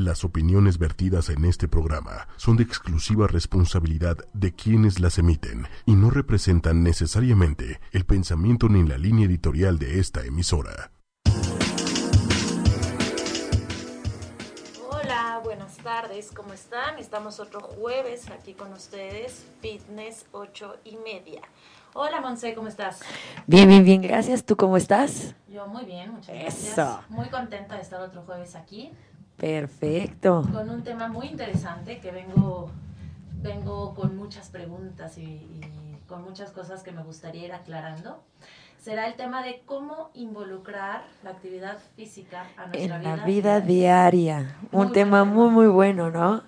Las opiniones vertidas en este programa son de exclusiva responsabilidad de quienes las emiten y no representan necesariamente el pensamiento ni la línea editorial de esta emisora. Hola, buenas tardes, ¿cómo están? Estamos otro jueves aquí con ustedes, Fitness 8 y media. Hola, Monse, ¿cómo estás? Bien, bien, bien, gracias. ¿Tú cómo estás? Yo muy bien, muchas Eso. gracias. Muy contenta de estar otro jueves aquí Perfecto. con un tema muy interesante que vengo, vengo con muchas preguntas y, y con muchas cosas que me gustaría ir aclarando. Será el tema de cómo involucrar la actividad física a nuestra En vida. la vida diaria. Muy Un tema muy, muy bueno, ¿no?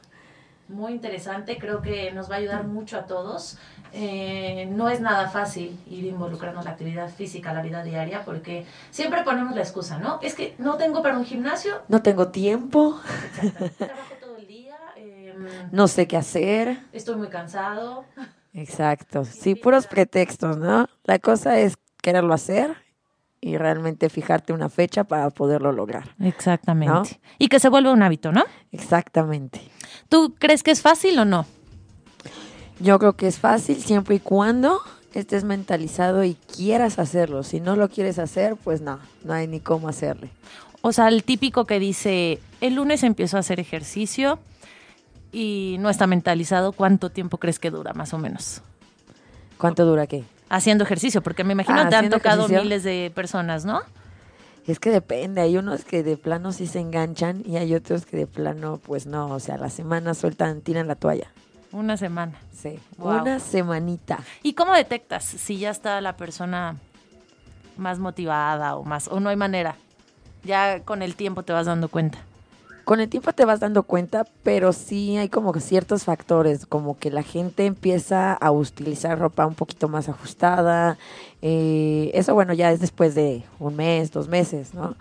muy interesante, creo que nos va a ayudar mucho a todos. Eh, no es nada fácil ir involucrando la actividad física a la vida diaria porque siempre ponemos la excusa, ¿no? Es que no tengo para un gimnasio, No tengo tiempo, trabajo todo el día, eh, no sé qué hacer. estoy muy cansado. Exacto. Sí, puros pretextos, ¿no? La cosa es quererlo hacer y realmente fijarte una fecha para poderlo lograr. Exactamente. ¿No? Y que se vuelva un hábito, ¿no? Exactamente. ¿Tú crees que es fácil o no? Yo creo que es fácil siempre y cuando estés mentalizado y quieras hacerlo. Si no lo quieres hacer, pues no, no hay ni cómo hacerle. O sea, el típico que dice, el lunes empiezo a hacer ejercicio y no está mentalizado, ¿cuánto tiempo crees que dura más o menos? ¿Cuánto dura qué? Haciendo ejercicio, porque me imagino Ah, te han tocado ejercicio. miles de personas, ¿no? Es que depende, hay unos que de plano sí se enganchan y hay otros que de plano pues no, o sea, la semana sueltan, tiran la toalla. Una semana. Sí, Wow. una semanita. ¿Y cómo detectas si ya está la persona más motivada o más o no hay manera? Ya con el tiempo te vas dando cuenta. Con el tiempo te vas dando cuenta, pero sí hay como ciertos factores, como que la gente empieza a utilizar ropa un poquito más ajustada. eh, eso, bueno, ya es después de un mes, dos meses, ¿no?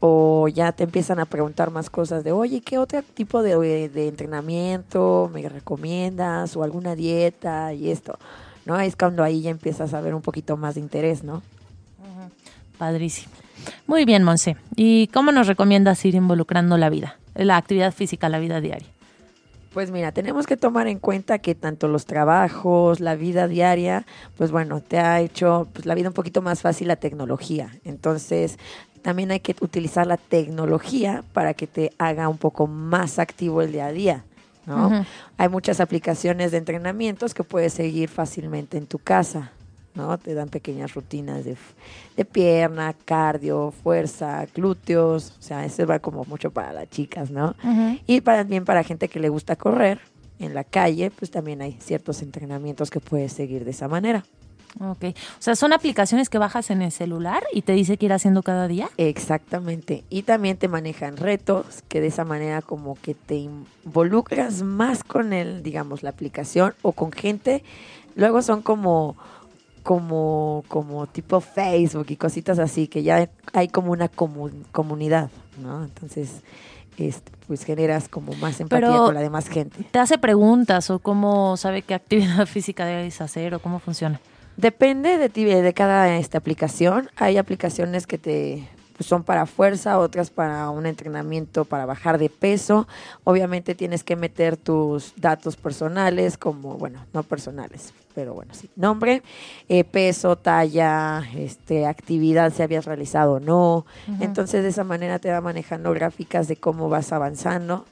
O ya te empiezan a preguntar más cosas de, oye, ¿qué otro tipo de, de entrenamiento me recomiendas? O alguna dieta y esto, ¿no? Es cuando ahí ya empiezas a ver un poquito más de interés, ¿no? Padrísimo. Muy bien, Monse. ¿Y cómo nos recomiendas ir involucrando la vida, la actividad física, la vida diaria? Pues mira, tenemos que tomar en cuenta que tanto los trabajos, la vida diaria, pues bueno, te ha hecho pues, la vida un poquito más fácil la tecnología. Entonces, también hay que utilizar la tecnología para que te haga un poco más activo el día a día. ¿no? Hay muchas aplicaciones de entrenamientos que puedes seguir fácilmente en tu casa. ¿no? Te dan pequeñas rutinas de, de pierna, cardio, fuerza, glúteos. O sea, eso va como mucho para las chicas, ¿no? Y también para gente que le gusta correr en la calle, pues también hay ciertos entrenamientos que puedes seguir de esa manera. Ok. O sea, son aplicaciones que bajas en el celular y te dice que ir haciendo cada día. Exactamente. Y también te manejan retos que de esa manera como que te involucras más con el, digamos, la aplicación o con gente. Luego son como como como tipo Facebook y cositas así que ya hay como una comu- comunidad, ¿no? Entonces, este, pues generas como más empatía Pero- con la demás gente. ¿Te hace preguntas o cómo sabe qué actividad física debes hacer o cómo funciona? Depende de ti, de cada esta aplicación. Hay aplicaciones que te pues, son para fuerza, otras para un entrenamiento para bajar de peso. Obviamente tienes que meter tus datos personales, como, bueno, no personales, pero bueno, sí. Nombre, eh, peso, talla, este, actividad, si habías realizado o no. Entonces, de esa manera te va manejando gráficas de cómo vas avanzando,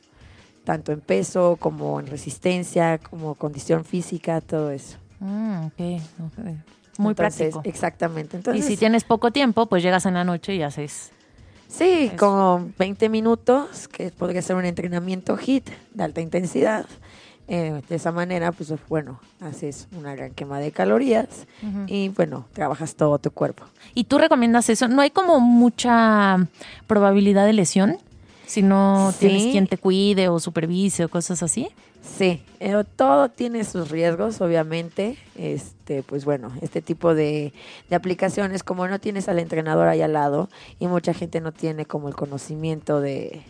tanto en peso como en resistencia, como condición física, todo eso. Mm. Muy Entonces, práctico. Exactamente. y Entonces, si tienes poco tiempo, pues llegas en la noche y haces. sí, eso. como 20 minutos, que podría ser un entrenamiento HIT de alta intensidad. Eh, de esa manera, pues bueno, haces una gran quema de calorías y bueno, trabajas todo tu cuerpo. ¿Y tú recomiendas eso? ¿No hay como mucha probabilidad de lesión? Si no Sí. tienes quien te cuide o supervise o cosas así. Sí, eh, todo tiene sus riesgos, obviamente. Este, pues bueno, este tipo de, de aplicaciones, como no tienes al entrenador ahí al lado y mucha gente no tiene como el conocimiento de,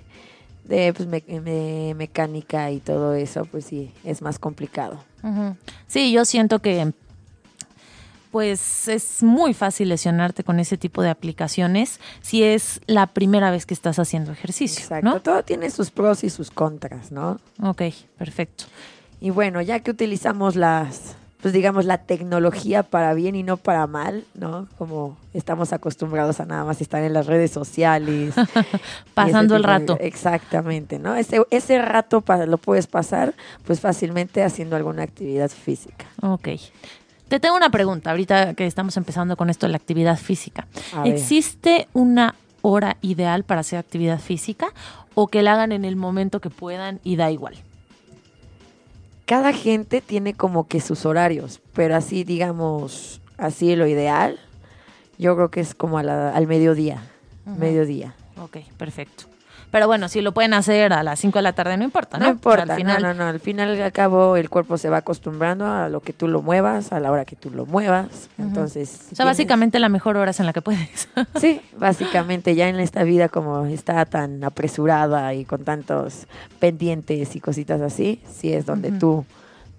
de pues, me- me- mecánica y todo eso, pues sí, es más complicado. Sí, yo siento que pues es muy fácil lesionarte con ese tipo de aplicaciones si es la primera vez que estás haciendo ejercicio. Exacto, todo tiene sus pros y sus contras, ¿no? Ok, perfecto. Y bueno, ya que utilizamos las, pues digamos, la tecnología para bien y no para mal, ¿no? Como estamos acostumbrados a nada más estar en las redes sociales. Pasando el rato. exactamente, ¿no? Ese, ese rato lo puedes pasar, pues fácilmente haciendo alguna actividad física. Ok. Te tengo una pregunta, ahorita que estamos empezando con esto de la actividad física. ¿Existe una hora ideal para hacer actividad física o que la hagan en el momento que puedan y da igual? Cada gente tiene como que sus horarios, pero así digamos, así lo ideal, yo creo que es como al mediodía, mediodía. Ok, perfecto. Pero bueno, si lo pueden hacer a las 5 de la tarde, no importa, ¿no? No importa, al final... no, no, no. Al final y al cabo el cuerpo se va acostumbrando a lo que tú lo muevas, a la hora que tú lo muevas. Entonces... o sea, básicamente la mejor hora es en la que puedes. sí, básicamente ya en esta vida como está tan apresurada y con tantos pendientes y cositas así, sí es donde tú,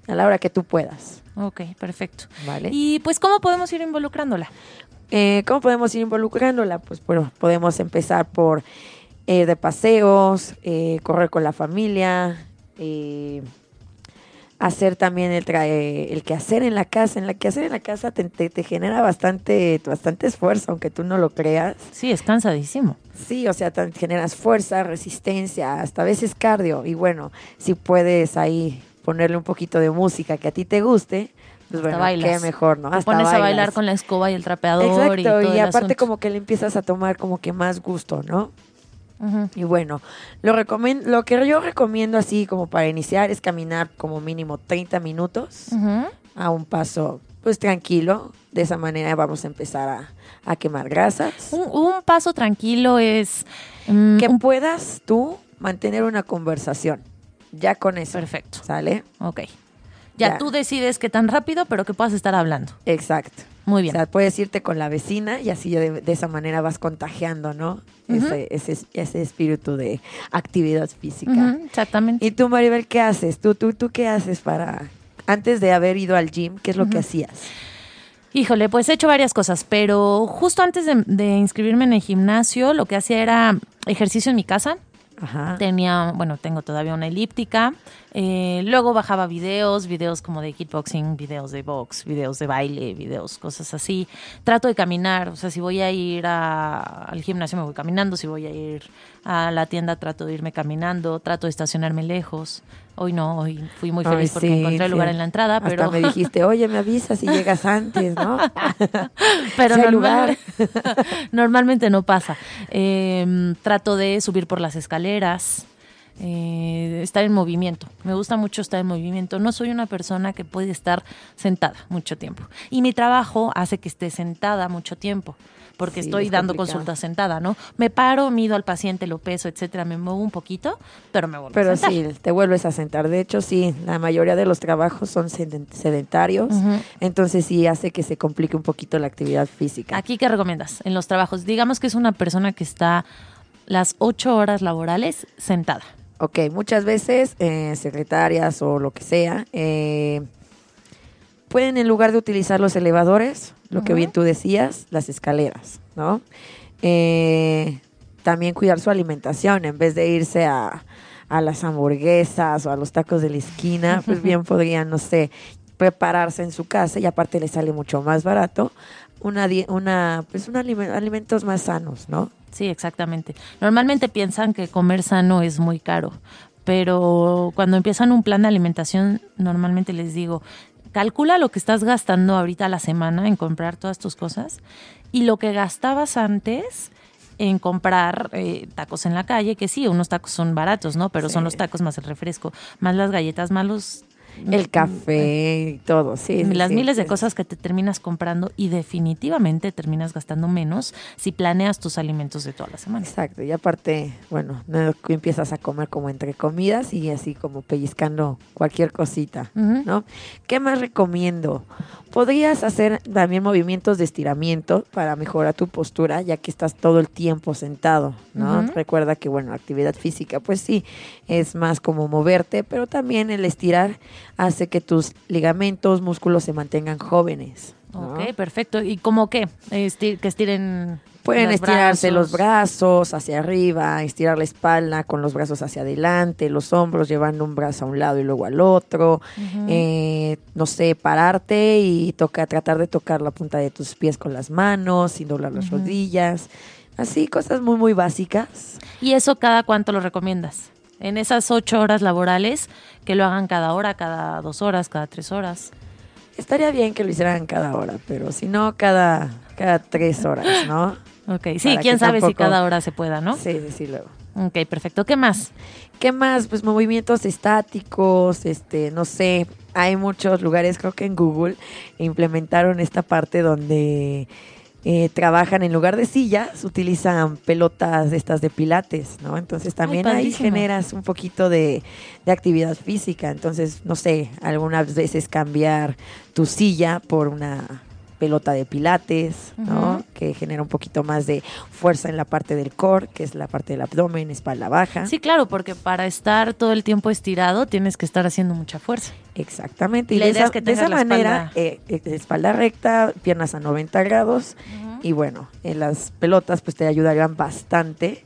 a la hora que tú puedas. Ok, perfecto. Vale. Y pues, ¿cómo podemos ir involucrándola? Eh, ¿Cómo podemos ir involucrándola? Pues bueno, podemos empezar por eh, de paseos, eh, correr con la familia, eh, hacer también el, el quehacer en la casa. En la quehacer en la casa te, te, genera bastante, bastante esfuerzo, aunque tú no lo creas. Sí, es cansadísimo. Sí, o sea, te generas fuerza, resistencia, hasta a veces cardio. Y bueno, si puedes ahí ponerle un poquito de música que a ti te guste, pues bueno, qué mejor, ¿no? Te pones a bailar con la escoba y el trapeador. Exacto, y, aparte como que le empiezas a tomar como que más gusto, ¿no? Y bueno, lo, lo que yo recomiendo así como para iniciar es caminar como mínimo 30 minutos a un paso pues tranquilo. De esa manera vamos a empezar a, quemar grasas. Un, paso tranquilo es... Mm, que puedas tú mantener una conversación. Ya con eso. Perfecto. ¿Sale? Ok. Ya, tú decides qué tan rápido, pero que puedas estar hablando. Exacto. Muy bien. O sea, puedes irte con la vecina y así de, esa manera vas contagiando, ¿no? ese, ese, espíritu de actividad física. exactamente. ¿Y tú, Maribel, qué haces? ¿Tú, tú, ¿Tú qué haces para, antes de haber ido al gym, qué es lo que hacías? Híjole, pues he hecho varias cosas, pero justo antes de, de inscribirme en el gimnasio, lo que hacía era ejercicio en mi casa. Tenía, bueno, tengo todavía una elíptica. Eh, luego bajaba videos, videos como de kickboxing, videos de box, videos de baile, videos, cosas así. Trato de caminar, o sea, si voy a ir al gimnasio me voy caminando, si voy a ir a la tienda trato de irme caminando, trato de estacionarme lejos. Hoy no, hoy fui muy feliz porque encontré el lugar en la entrada, pero... me dijiste, oye, me avisas si llegas antes, ¿no? pero normal, normalmente no pasa. Em, trato de subir por las escaleras, eh, estar en movimiento. Me gusta mucho estar en movimiento. No soy una persona que puede estar sentada mucho tiempo. Y mi trabajo hace que esté sentada mucho tiempo porque estoy dando consultas sentada, ¿no? Me paro, mido al paciente, lo peso, etcétera, me muevo un poquito, pero me vuelvo pero a sentar. Pero sí, te vuelves a sentar. De hecho, sí, la mayoría de los trabajos son sedentarios, entonces sí hace que se complique un poquito la actividad física. ¿Aquí qué recomiendas en los trabajos? Digamos que es una persona que está las ocho horas laborales sentada. Ok, muchas veces eh, secretarias o lo que sea, eh, pueden en lugar de utilizar los elevadores, lo que bien tú decías, las escaleras, ¿no? Eh, también cuidar su alimentación en vez de irse a, a, las hamburguesas o a los tacos de la esquina, pues bien podrían, no sé, prepararse en su casa y aparte les sale mucho más barato una, una pues un alimentos más sanos, ¿no? Sí, exactamente. Normalmente piensan que comer sano es muy caro, pero cuando empiezan un plan de alimentación, normalmente les digo, calcula lo que estás gastando ahorita a la semana en comprar todas tus cosas y lo que gastabas antes en comprar eh, tacos en la calle, que sí, unos tacos son baratos, ¿no? Pero son los tacos más el refresco, más las galletas, más los el café y todo, sí. Las miles de cosas que te terminas comprando y definitivamente terminas gastando menos si planeas tus alimentos de toda la semana. Exacto, y aparte, bueno, empiezas a comer como entre comidas y así como pellizcando cualquier cosita, ¿no? ¿Qué más recomiendo? Podrías hacer también movimientos de estiramiento para mejorar tu postura, ya que estás todo el tiempo sentado, ¿no? Recuerda que, bueno, actividad física, pues sí, es más como moverte, pero también el estirar hace que tus ligamentos, músculos se mantengan jóvenes, ¿no? Ok, perfecto. ¿Y cómo qué? Que estiren Pueden los estirarse los brazos. brazos hacia arriba, estirar la espalda con los brazos hacia adelante, los hombros llevando un brazo a un lado y luego al otro. Eh, no sé, pararte y toca, tratar de tocar la punta de tus pies con las manos, sin doblar las rodillas. Así, cosas muy, muy básicas. ¿Y eso cada cuánto lo recomiendas? En esas ocho horas laborales, que lo hagan cada hora, cada dos horas, cada tres horas. Estaría bien que lo hicieran cada hora, pero si no, cada, cada tres horas, ¿no? Ok, sí, Para quién sabe si cada hora se pueda, ¿no? Sí, sí, sí, luego. Ok, perfecto. ¿Qué más? ¿Qué más? Pues movimientos estáticos, este, no sé, hay muchos lugares, creo que en Google implementaron esta parte donde eh, trabajan en lugar de sillas, utilizan pelotas estas de pilates, ¿no? Entonces también ahí generas un poquito de, de actividad física. Entonces, no sé, algunas veces cambiar tu silla por una pelota de pilates, ¿no? Que genera un poquito más de fuerza en la parte del core, que es la parte del abdomen, espalda baja. Sí, claro, porque para estar todo el tiempo estirado tienes que estar haciendo mucha fuerza. Exactamente. Y Y la de idea esa, es que de esa la manera, espalda- eh, eh, espalda recta, piernas a 90 grados. Y bueno, en las pelotas pues te ayudarían bastante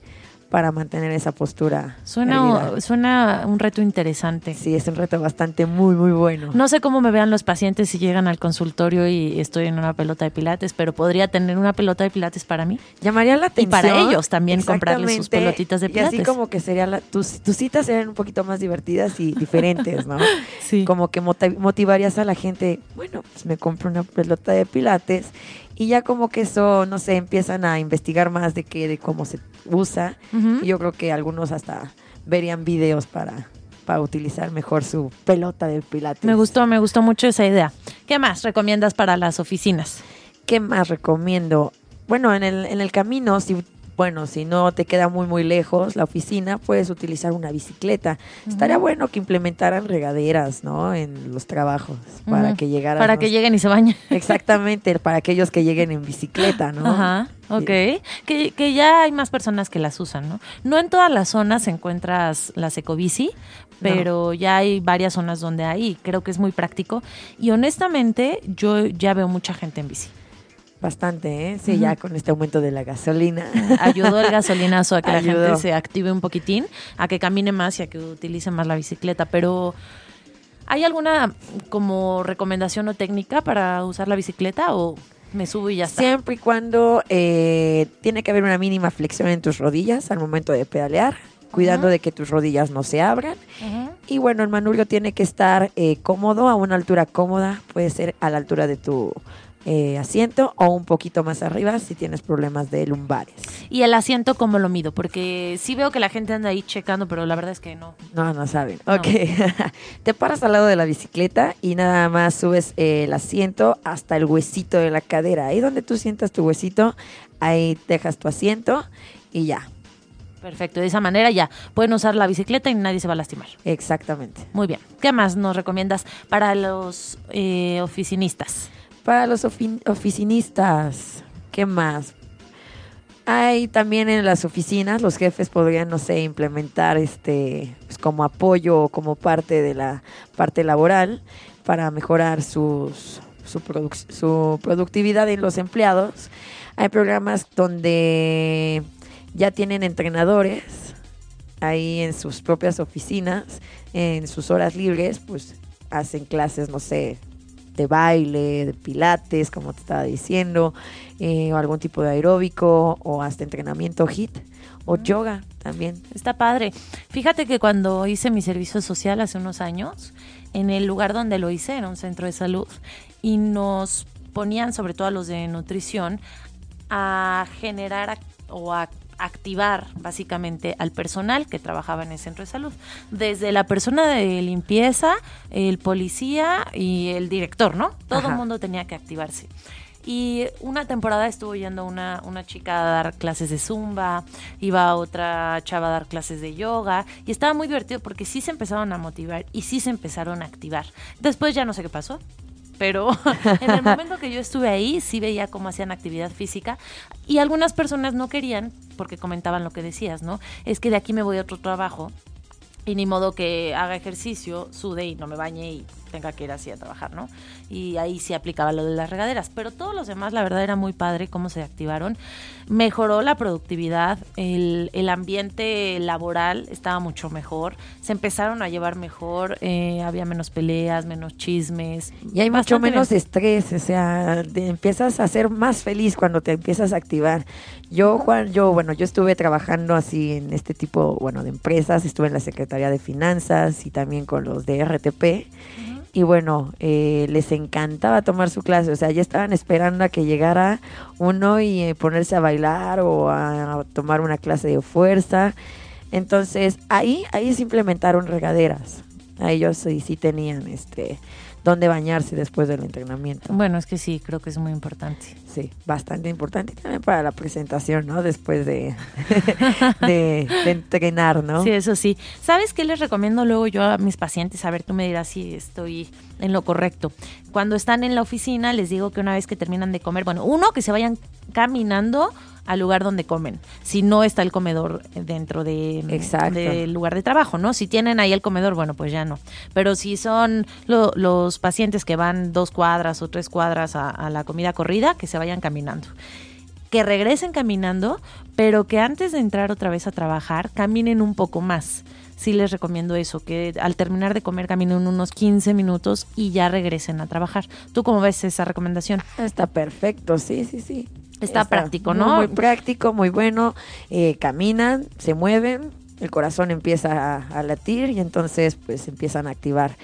para mantener esa postura. Suena, suena un reto interesante. Sí, es un reto bastante muy, muy bueno. No sé cómo me vean los pacientes si llegan al consultorio y estoy en una pelota de pilates, pero podría tener una pelota de pilates para mí. Llamaría la Y atención. para ellos también comprarles sus pelotitas de Y así pilates. como que sería la, tus, tus citas serían un poquito más divertidas y diferentes, ¿no? Sí. Como que moti- motivarías a la gente, bueno, pues me compro una pelota de pilates y ya como que eso, no sé, empiezan a investigar más de qué, de cómo se usa. Y yo creo que algunos hasta verían videos para, para utilizar mejor su pelota de pilates. Me gustó, me gustó mucho esa idea. ¿Qué más recomiendas para las oficinas? ¿Qué más recomiendo? Bueno, en el, en el camino, si bueno, si no te queda muy muy lejos la oficina, puedes utilizar una bicicleta. Estaría bueno que implementaran regaderas, ¿no? En los trabajos para que llegaran. Para que lleguen y se bañen. Exactamente, para aquellos que lleguen en bicicleta, ¿no? Ajá, ok. Que, que ya hay más personas que las usan, ¿no? No en todas las zonas encuentras las ecobici, pero ya hay varias zonas donde hay y creo que es muy práctico. Y honestamente, yo ya veo mucha gente en bici. Bastante, ¿eh? Sí, ya con este aumento de la gasolina. Ayudó el gasolinazo a que la Ayudó. gente se active un poquitín, a que camine más y a que utilice más la bicicleta. Pero, ¿hay alguna como recomendación o técnica para usar la bicicleta o me subo y ya está? Siempre y cuando eh, tiene que haber una mínima flexión en tus rodillas al momento de pedalear, cuidando Ajá. de que tus rodillas no se abran. Ujú. Y bueno, el manubrio tiene que estar eh, cómodo, a una altura cómoda, puede ser a la altura de tu eh, asiento o un poquito más arriba si tienes problemas de lumbares. Y el asiento, ¿cómo lo mido? Porque sí veo que la gente anda ahí checando, pero la verdad es que no. No, no saben. No. Ok. Te paras al lado de la bicicleta y nada más subes eh, el asiento hasta el huesito de la cadera. Ahí donde tú sientas tu huesito, ahí dejas tu asiento y ya. Perfecto, de esa manera ya pueden usar la bicicleta y nadie se va a lastimar. Exactamente. Muy bien. ¿Qué más nos recomiendas para los eh, oficinistas? Para los ofi- oficinistas, ¿qué más? Hay también en las oficinas, los jefes podrían, no sé, implementar este pues, como apoyo o como parte de la parte laboral para mejorar sus, su, produc- su productividad en los empleados. Hay programas donde ya tienen entrenadores ahí en sus propias oficinas, en sus horas libres, pues hacen clases, no sé, de baile, de pilates, como te estaba diciendo, eh, o algún tipo de aeróbico, o hasta entrenamiento HIT, o yoga también. Está padre. Fíjate que cuando hice mi servicio social hace unos años, en el lugar donde lo hice, era un centro de salud, y nos ponían, sobre todo a los de nutrición, a generar o a activar básicamente al personal que trabajaba en el centro de salud, desde la persona de limpieza, el policía y el director, ¿no? Todo el mundo tenía que activarse. Y una temporada estuvo yendo una, una chica a dar clases de zumba, iba otra chava a dar clases de yoga, y estaba muy divertido porque sí se empezaron a motivar y sí se empezaron a activar. Después ya no sé qué pasó, pero en el momento que yo estuve ahí sí veía cómo hacían actividad física y algunas personas no querían porque comentaban lo que decías, ¿no? Es que de aquí me voy a otro trabajo y ni modo que haga ejercicio, sude y no me bañe y tenga que ir así a trabajar, ¿no? Y ahí sí aplicaba lo de las regaderas, pero todos los demás, la verdad, era muy padre cómo se activaron. Mejoró la productividad, el, el ambiente laboral estaba mucho mejor, se empezaron a llevar mejor, eh, había menos peleas, menos chismes. Y hay mucho menos bien. estrés, o sea, te empiezas a ser más feliz cuando te empiezas a activar. Yo, Juan, yo, bueno, yo estuve trabajando así en este tipo, bueno, de empresas, estuve en la Secretaría de Finanzas y también con los de RTP. Y bueno, eh, les encantaba tomar su clase, o sea, ya estaban esperando a que llegara uno y eh, ponerse a bailar o a, tomar una clase de fuerza. Entonces, ahí, ahí se implementaron regaderas. A ellos sí, sí tenían este dónde bañarse después del entrenamiento. Bueno, es que sí, creo que es muy importante. Sí, bastante importante también para la presentación, ¿no? Después de, de, de entrenar, ¿no? Sí, eso sí. ¿Sabes qué les recomiendo luego yo a mis pacientes? A ver, tú me dirás si estoy en lo correcto. Cuando están en la oficina, les digo que una vez que terminan de comer, bueno, uno, que se vayan caminando al lugar donde comen. Si no está el comedor dentro de, Exacto. del lugar de trabajo, ¿no? Si tienen ahí el comedor, bueno, pues ya no. Pero si son lo- los pacientes que van dos cuadras o tres cuadras a, a la comida corrida, que se vayan caminando que regresen caminando, pero que antes de entrar otra vez a trabajar, caminen un poco más. Sí les recomiendo eso, que al terminar de comer caminen unos 15 minutos y ya regresen a trabajar. ¿Tú cómo ves esa recomendación? Está perfecto, sí, sí, sí. Está práctico, muy, ¿no? Muy, práctico, muy bueno. Eh, caminan, se mueven, el corazón empieza a, a latir y entonces pues empiezan a activar.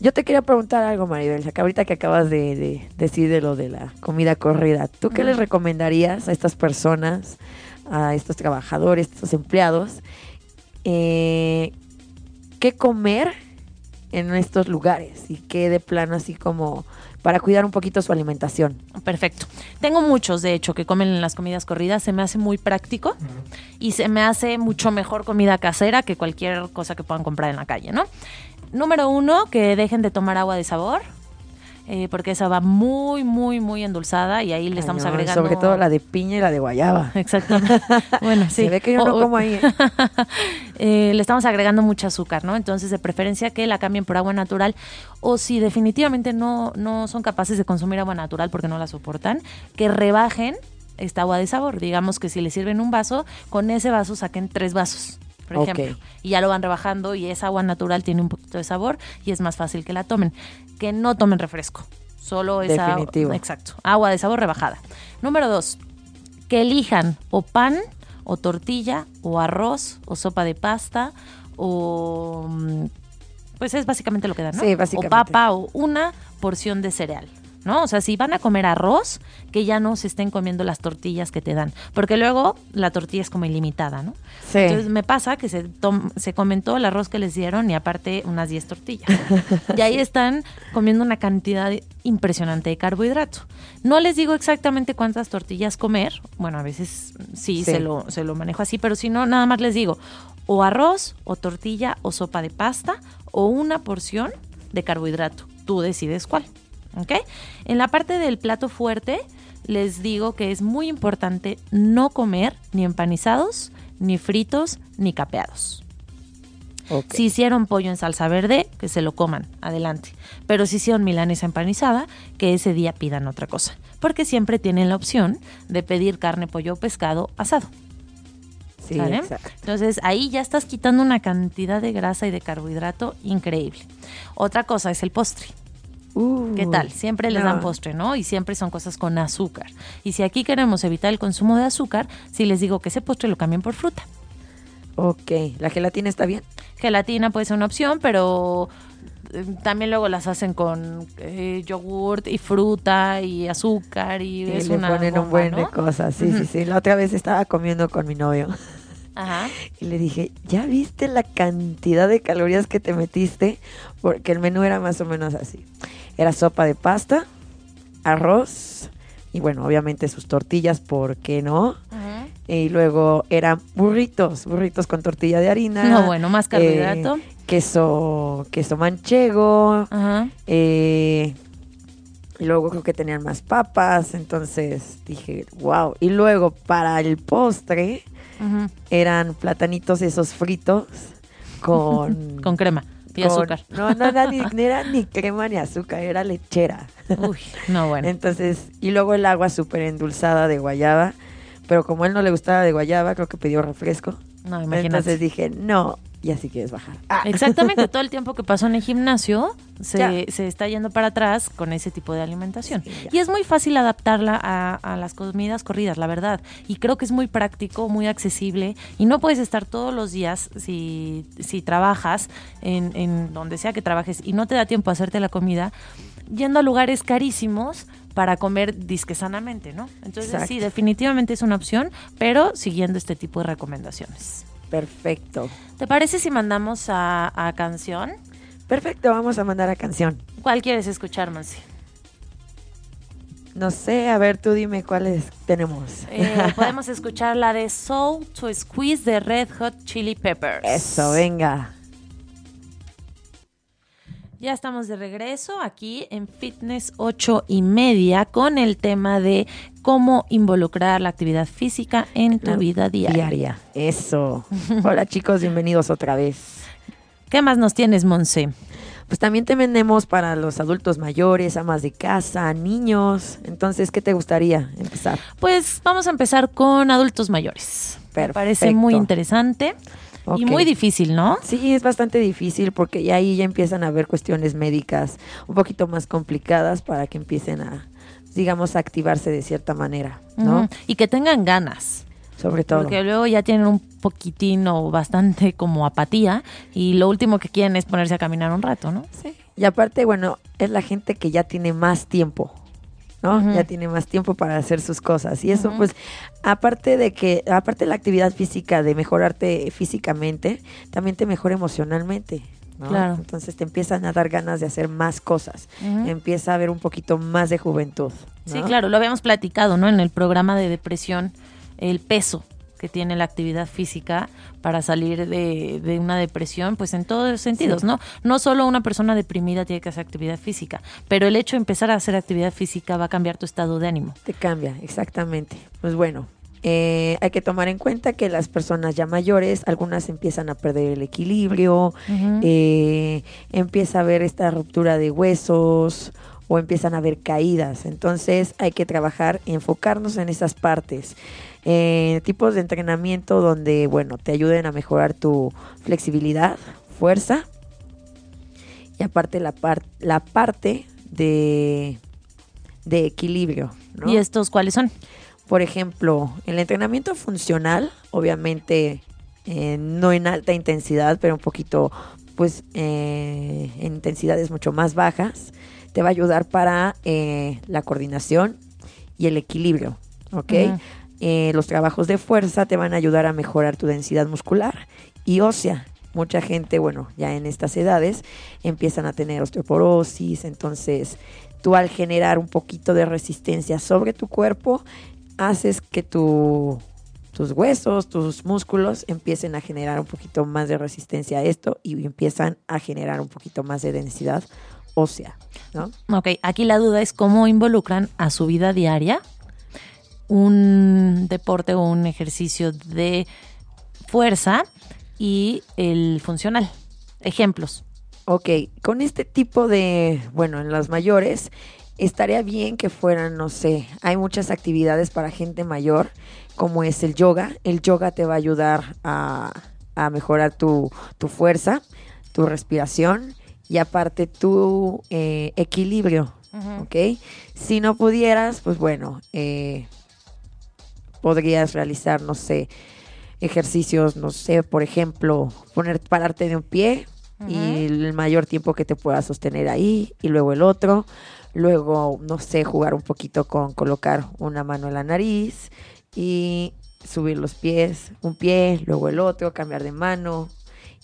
Yo te quería preguntar algo, Maribel, que ahorita que acabas de, de decir de lo de la comida corrida, ¿tú qué les recomendarías a estas personas, a estos trabajadores, estos empleados, eh, qué comer en estos lugares y qué de plano así como para cuidar un poquito su alimentación? Perfecto. Tengo muchos, de hecho, que comen en las comidas corridas. Se me hace muy práctico y se me hace mucho mejor comida casera que cualquier cosa que puedan comprar en la calle, ¿no? Número uno, que dejen de tomar agua de sabor. Eh, porque esa va muy, muy, muy endulzada y ahí le estamos agregando. Sobre todo la de piña y la de guayaba. Exactamente. Bueno, sí. Se ve que yo no como ahí. eh, le estamos agregando mucho azúcar, ¿no? Entonces, de preferencia que la cambien por agua natural. O si definitivamente no, no son capaces de consumir agua natural porque no la soportan, que rebajen esta agua de sabor. Digamos que si le sirven un vaso, con ese vaso saquen tres vasos. Por ejemplo, y ya lo van rebajando y esa agua natural tiene un poquito de sabor y es más fácil que la tomen. Que no tomen refresco, solo esa Definitivo. exacto, agua de sabor rebajada. Número dos, que elijan o pan o tortilla o arroz o sopa de pasta o mm, pues es básicamente lo que dan, ¿no? Sí, básicamente. O papa o una porción de cereal. ¿No? O sea, si van a comer arroz, que ya no se estén comiendo las tortillas que te dan. Porque luego la tortilla es como ilimitada, ¿no? Sí. Entonces me pasa que se, se comentó el arroz que les dieron y aparte unas 10 tortillas. y ahí están comiendo una cantidad impresionante de carbohidrato. No les digo exactamente cuántas tortillas comer. Bueno, a veces sí, Sí. Se, lo, se lo manejo así, pero si no, nada más les digo o arroz, o tortilla, o sopa de pasta, o una porción de carbohidrato. Tú decides cuál. ¿Ok? En la parte del plato fuerte, les digo que es muy importante no comer ni empanizados, ni fritos, ni capeados. Si hicieron pollo en salsa verde, que se lo coman, adelante. Pero si hicieron milanesa empanizada, que ese día pidan otra cosa. Porque siempre tienen la opción de pedir carne, pollo o pescado asado. Sí. Entonces ahí ya estás quitando una cantidad de grasa y de carbohidrato increíble. Otra cosa es el postre. ¿Qué tal? Siempre les dan postre, ¿no? Y siempre son cosas con azúcar. Y si aquí queremos evitar el consumo de azúcar, si les digo que ese postre lo cambien por fruta. Ok, ¿la gelatina está bien? Gelatina puede ser una opción, pero eh, también luego las hacen con eh, yogurt y fruta y azúcar y Sí, es le una ponen un buen de ¿no? cosas. Sí, sí, sí. La otra vez estaba comiendo con mi novio Ajá. y le dije, ¿ya viste la cantidad de calorías que te metiste? Porque el menú era más o menos así. Era sopa de pasta, arroz y bueno, obviamente sus tortillas, ¿por qué no? Y luego eran burritos, burritos con tortilla de harina. No, bueno, más carbohidrato. eh, queso, queso manchego. Eh, y luego creo que tenían más papas. Entonces dije, wow. Y luego para el postre eran platanitos esos fritos con, Con crema. Y azúcar. No, no, era ni, era ni crema ni azúcar, era lechera. Uy, no, bueno. Entonces, y luego el agua súper endulzada de guayaba. Pero como a él no le gustaba de guayaba, creo que pidió refresco. No, imagínate. Entonces dije, no, y así quieres bajar. Ah. Exactamente, todo el tiempo que pasó en el gimnasio se, Ya. se está yendo para atrás con ese tipo de alimentación. Sí, ya. y es muy fácil adaptarla a, a las comidas corridas, la verdad. Y creo que es muy práctico, muy accesible. Y no puedes estar todos los días, si, si trabajas en, en donde sea que trabajes y no te da tiempo a hacerte la comida, yendo a lugares carísimos para comer disque sanamente, ¿no? Entonces Exacto. sí, definitivamente es una opción, pero siguiendo este tipo de recomendaciones. Perfecto. ¿Te parece si mandamos a, a canción? Perfecto, vamos a mandar a canción. ¿Cuál quieres escuchar, Mansi? No sé, a ver, tú dime cuáles tenemos. Eh, podemos escuchar la de Soul to Squeeze de Red Hot Chili Peppers. Eso, venga. Ya estamos de regreso aquí en Fitness 8 y media con el tema de cómo involucrar la actividad física en tu La vida diaria. Diaria. Eso. Hola chicos, bienvenidos otra vez. ¿Qué más nos tienes, Monse? Pues también te vendemos para los adultos mayores, amas de casa, niños. Entonces, ¿qué te gustaría empezar? Pues vamos a empezar con adultos mayores. Me parece Perfecto. muy interesante y muy difícil, ¿no? Sí, es bastante difícil porque ya ahí ya empiezan a haber cuestiones médicas un poquito más complicadas para que empiecen a, digamos, a activarse de cierta manera, ¿no? Y que tengan ganas. Sobre todo. Porque luego ya tienen un poquitín o bastante como apatía y lo último que quieren es ponerse a caminar un rato, ¿no? Sí. Y aparte, bueno, es la gente que ya tiene más tiempo, ¿no? Ya tiene más tiempo para hacer sus cosas. Y eso, pues, aparte de que, aparte de la actividad física, de mejorarte físicamente, también te mejora emocionalmente. ¿no? Claro. Entonces te empiezan a dar ganas de hacer más cosas. Empieza a haber un poquito más de juventud. Sí, claro, lo habíamos platicado, ¿no? En el programa de depresión, el peso que tiene la actividad física para salir de, de una depresión, pues en todos los sentidos, Sí. ¿no? No solo una persona deprimida tiene que hacer actividad física, pero el hecho de empezar a hacer actividad física va a cambiar tu estado de ánimo. Te cambia, exactamente. Pues bueno, eh, hay que tomar en cuenta que las personas ya mayores, algunas empiezan a perder el equilibrio, eh, empieza a haber esta ruptura de huesos o empiezan a haber caídas. Entonces hay que trabajar, enfocarnos en esas partes. Eh, tipos de entrenamiento donde, bueno, te ayuden a mejorar tu flexibilidad, fuerza y aparte la, par- la parte de, de equilibrio. ¿no? ¿Y estos cuáles son? Por ejemplo, el entrenamiento funcional, obviamente eh, no en alta intensidad, pero un poquito, pues, eh, en intensidades mucho más bajas, te va a ayudar para eh, la coordinación y el equilibrio, ¿ok? Eh, los trabajos de fuerza te van a ayudar a mejorar tu densidad muscular y ósea. Mucha gente, bueno, ya en estas edades empiezan a tener osteoporosis, entonces tú al generar un poquito de resistencia sobre tu cuerpo, haces que tu, tus huesos, tus músculos empiecen a generar un poquito más de resistencia a esto y empiezan a generar un poquito más de densidad ósea, ¿no? Ok, aquí la duda es cómo involucran a su vida diaria un deporte o un ejercicio de fuerza y el funcional. Ejemplos. Ok, con este tipo de, bueno, en las mayores, estaría bien que fueran, no sé, hay muchas actividades para gente mayor, como es el yoga. El yoga te va a ayudar a, a mejorar tu, tu fuerza, tu respiración y aparte tu eh, equilibrio, ¿ok? Si no pudieras, pues bueno, eh, podrías realizar, no sé, ejercicios, no sé, por ejemplo, poner, pararte de un pie y el mayor tiempo que te puedas sostener ahí y luego el otro. Luego, no sé, jugar un poquito con colocar una mano en la nariz y subir los pies, un pie, luego el otro, cambiar de mano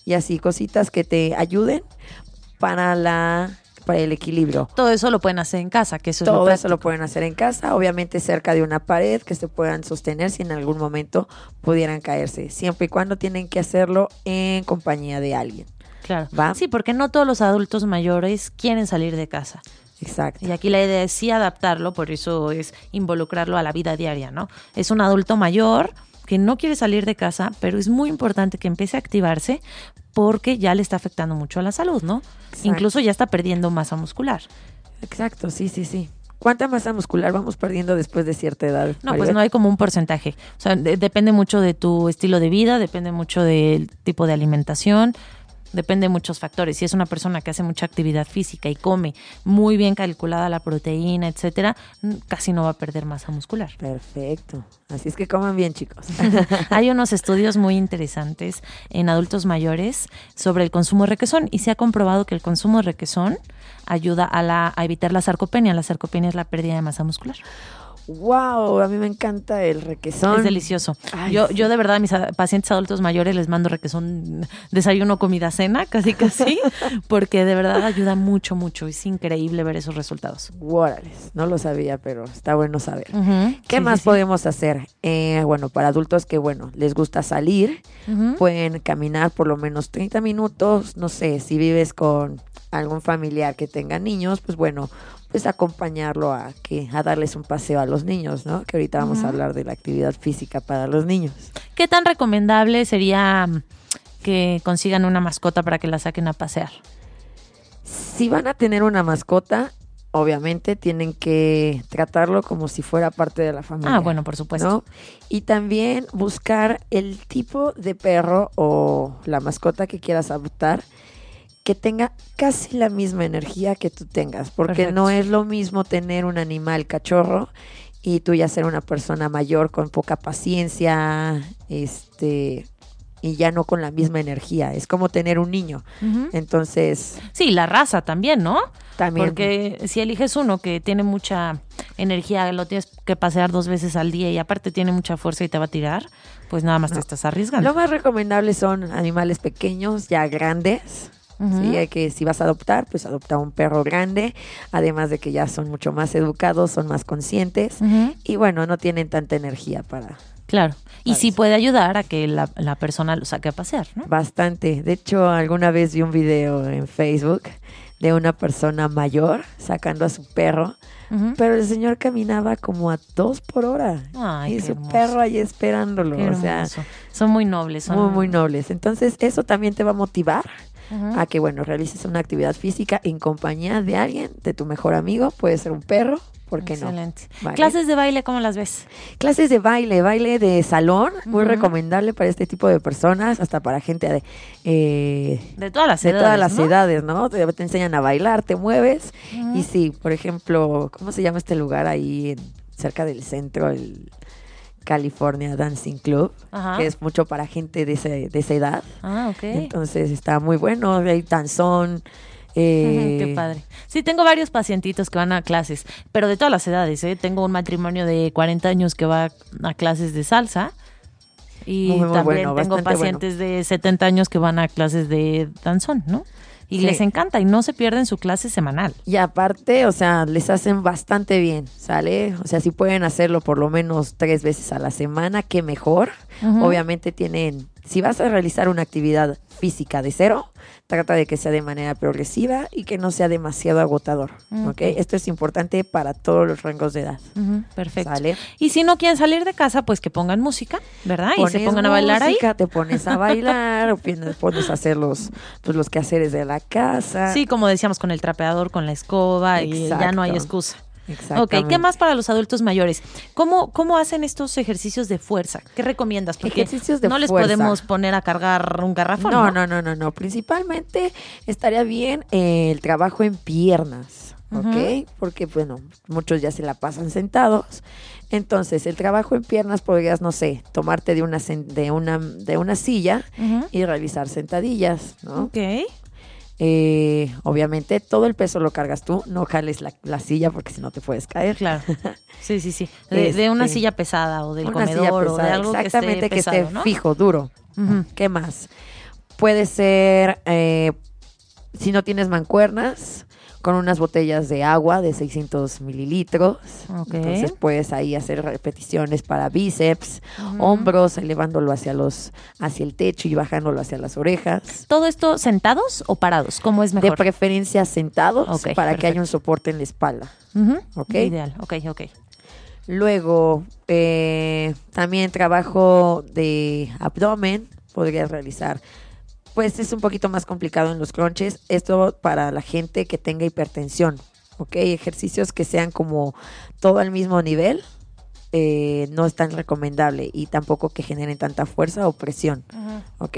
y así cositas que te ayuden para la para el equilibrio. Todo eso lo pueden hacer en casa, que eso es Todo lo eso lo pueden hacer en casa, obviamente cerca de una pared que se puedan sostener si en algún momento pudieran caerse, siempre y cuando tienen que hacerlo en compañía de alguien. Claro. ¿Va? Sí, porque no todos los adultos mayores quieren salir de casa. Exacto. Y aquí la idea es sí adaptarlo, por eso es involucrarlo a la vida diaria, ¿no? Es un adulto mayor que no quiere salir de casa, pero es muy importante que empiece a activarse porque ya le está afectando mucho a la salud, ¿no? Exacto. Incluso ya está perdiendo masa muscular. Exacto, sí, sí, sí. ¿Cuánta masa muscular vamos perdiendo después de cierta edad? No, pues no hay como un porcentaje. O sea, de- depende mucho de tu estilo de vida, depende mucho del tipo de alimentación, depende de muchos factores. Si es una persona que hace mucha actividad física y come muy bien calculada la proteína, etcétera, casi no va a perder masa muscular. Perfecto. Así es que coman bien, chicos. Hay unos estudios muy interesantes en adultos mayores sobre el consumo de requesón y se ha comprobado que el consumo de requesón ayuda a, la, a evitar la sarcopenia. La sarcopenia es la pérdida de masa muscular. Wow, a mí me encanta el requesón. Es delicioso. Ay, yo, sí. yo de verdad a mis pacientes adultos mayores les mando requesón desayuno, comida, cena, casi casi, porque de verdad ayuda mucho, mucho. Es increíble ver esos resultados. Órales, no lo sabía, pero está bueno saber. ¿Qué Sí, más sí, podemos hacer? Eh, bueno, para adultos que, bueno, les gusta salir, pueden caminar por lo menos 30 minutos. No sé, si vives con algún familiar que tenga niños, pues bueno, pues acompañarlo a que a darles un paseo a los niños, ¿no? Que ahorita vamos a hablar de la actividad física para los niños. ¿Qué tan recomendable sería mm, que consigan una mascota para que la saquen a pasear? Si van a tener una mascota, obviamente tienen que tratarlo como si fuera parte de la familia. Ah, bueno, por supuesto. ¿no? Y también buscar el tipo de perro o la mascota que quieras adoptar que tenga casi la misma energía que tú tengas, porque Perfecto. no es lo mismo tener un animal cachorro y tú ya ser una persona mayor con poca paciencia, este y ya no con la misma energía, es como tener un niño. Entonces, Sí, la raza también, ¿no? también Porque si eliges uno que tiene mucha energía, lo tienes que pasear dos veces al día y aparte tiene mucha fuerza y te va a tirar, pues nada más te estás arriesgando. Lo más recomendable son animales pequeños, ya grandes. Sí, hay que si vas a adoptar, pues adopta un perro grande, además de que ya son mucho más educados, son más conscientes y bueno, no tienen tanta energía para Claro. Y sí puede ayudar a que la, la persona lo saque a pasear, ¿no? bastante. De hecho, alguna vez vi un video en Facebook de una persona mayor sacando a su perro, pero el señor caminaba como a dos por hora Ay, y su hermoso. perro ahí esperándolo. Qué o sea, son muy nobles. Son muy, muy nobles. Entonces, eso también te va a motivar A que, bueno, realices una actividad física en compañía de alguien, de tu mejor amigo, puede ser un perro, ¿por qué no? Vale. Clases de baile, ¿cómo las ves? Clases de baile, baile de salón, muy recomendable para este tipo de personas, hasta para gente de, eh, De todas las de edades. todas las ¿no? edades, ¿no? Te, te enseñan a bailar, te mueves. Y sí, por ejemplo, ¿cómo se llama este lugar ahí en- cerca del centro? El California Dancing Club, Ajá. que es mucho para gente de, ese- de esa edad. Ah, ok. Entonces está muy bueno, hay danzón. eh, Qué padre. Sí, tengo varios pacientitos que van a clases, pero de todas las edades. ¿eh? Tengo un matrimonio de 40 años que va a clases de salsa. Y Muy, muy también bueno, tengo pacientes de 70 años que van a clases de danzón, ¿no? Y Sí. les encanta y no se pierden su clase semanal. Y aparte, o sea, les hacen bastante bien, ¿sale? O sea, si pueden hacerlo por lo menos tres veces a la semana, qué mejor. Obviamente tienen, si vas a realizar una actividad física de cero, trata de que sea de manera progresiva y que no sea demasiado agotador. Ok. Esto es importante para todos los rangos de edad, perfecto. ¿sale? Y si no quieren salir de casa, pues que pongan música, ¿verdad? y se pongan a bailar ahí. Te pones a bailar, o pones, a hacer los, pues, los quehaceres de la casa. Sí, como decíamos, con el trapeador, con la escoba, y ya no hay excusa. Ok. ¿qué más para los adultos mayores? ¿Cómo, ¿Cómo hacen estos ejercicios de fuerza? ¿Qué recomiendas? Porque Ejercicios de no les fuerza. podemos poner a cargar un garrafón. No, No, no, no, no, no. Principalmente estaría bien eh, el trabajo en piernas, ¿ok? Porque, bueno, muchos ya se la pasan sentados. Entonces, el trabajo en piernas podrías, no sé, tomarte de una, de una, de una silla y realizar sentadillas, ¿no? Ok. Eh, obviamente, todo el peso lo cargas tú, no jales la, la silla porque si no te puedes caer. Claro. Sí, sí, sí. De, de una Este, silla pesada o del Una comedor o de pesada, algo exactamente, que esté, pesado, ¿no? fijo, duro. ¿Qué más? Puede ser, eh, si no tienes mancuernas, con unas botellas de agua de 600 mililitros. Ok. Entonces puedes ahí hacer repeticiones para bíceps, hombros, elevándolo hacia los, hacia el techo y bajándolo hacia las orejas. ¿Todo esto sentados o parados? ¿Cómo es De mejor? preferencia sentados para que haya un soporte en la espalda. Ujú. Ok. Ideal. Ok, ok. Luego, eh, también trabajo de abdomen. Podrías realizar pues es un poquito más complicado en los crunches. Esto para la gente que tenga hipertensión, ¿ok? Ejercicios que sean como todo al mismo nivel, eh, no es tan recomendable y tampoco que generen tanta fuerza o presión, ¿ok?